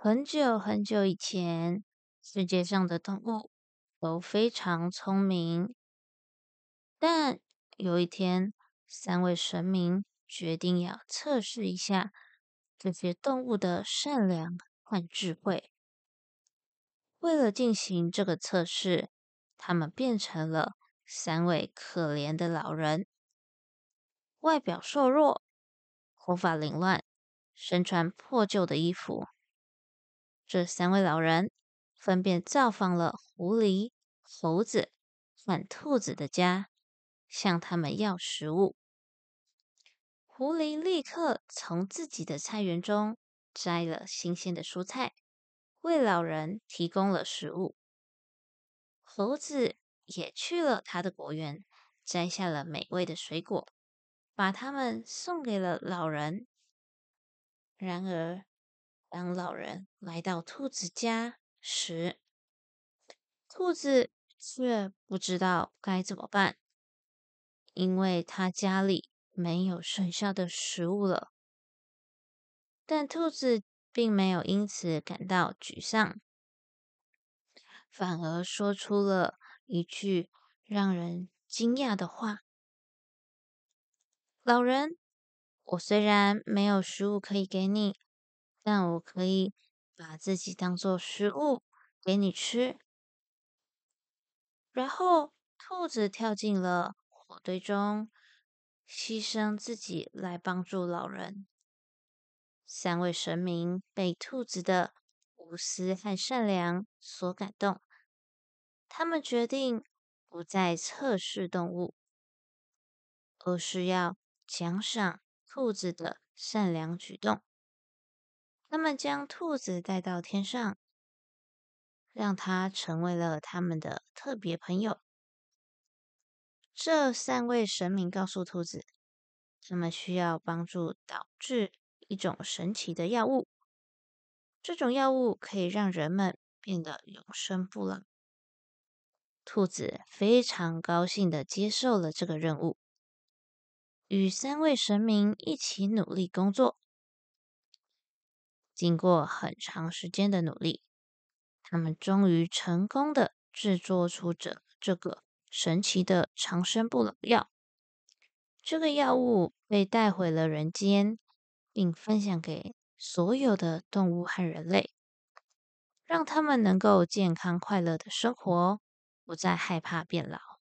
很久很久以前，世界上的动物都非常聪明。但有一天，三位神明决定要测试一下这些动物的善良和智慧。为了进行这个测试，他们变成了三位可怜的老人，外表瘦弱，头发凌乱，身穿破旧的衣服。这三位老人分别造访了狐狸、猴子和兔子的家，向他们要食物。狐狸立刻从自己的菜园中摘了新鲜的蔬菜，为老人提供了食物。猴子也去了他的果园，摘下了美味的水果，把它们送给了老人。然而，当老人来到兔子家时，兔子却不知道该怎么办，因为他家里没有剩下的食物了。但兔子并没有因此感到沮丧，反而说出了一句让人惊讶的话：“老人，我虽然没有食物可以给你。”但我可以把自己当做食物给你吃。然后，兔子跳进了火堆中，牺牲自己来帮助老人。三位神明被兔子的无私和善良所感动，他们决定不再测试动物，而是要奖赏兔子的善良举动。他们将兔子带到天上，让它成为了他们的特别朋友。这三位神明告诉兔子，他们需要帮助导致一种神奇的药物。这种药物可以让人们变得永生不老。兔子非常高兴的接受了这个任务，与三位神明一起努力工作。经过很长时间的努力，他们终于成功的制作出这这个神奇的长生不老药。这个药物被带回了人间，并分享给所有的动物和人类，让他们能够健康快乐的生活，不再害怕变老。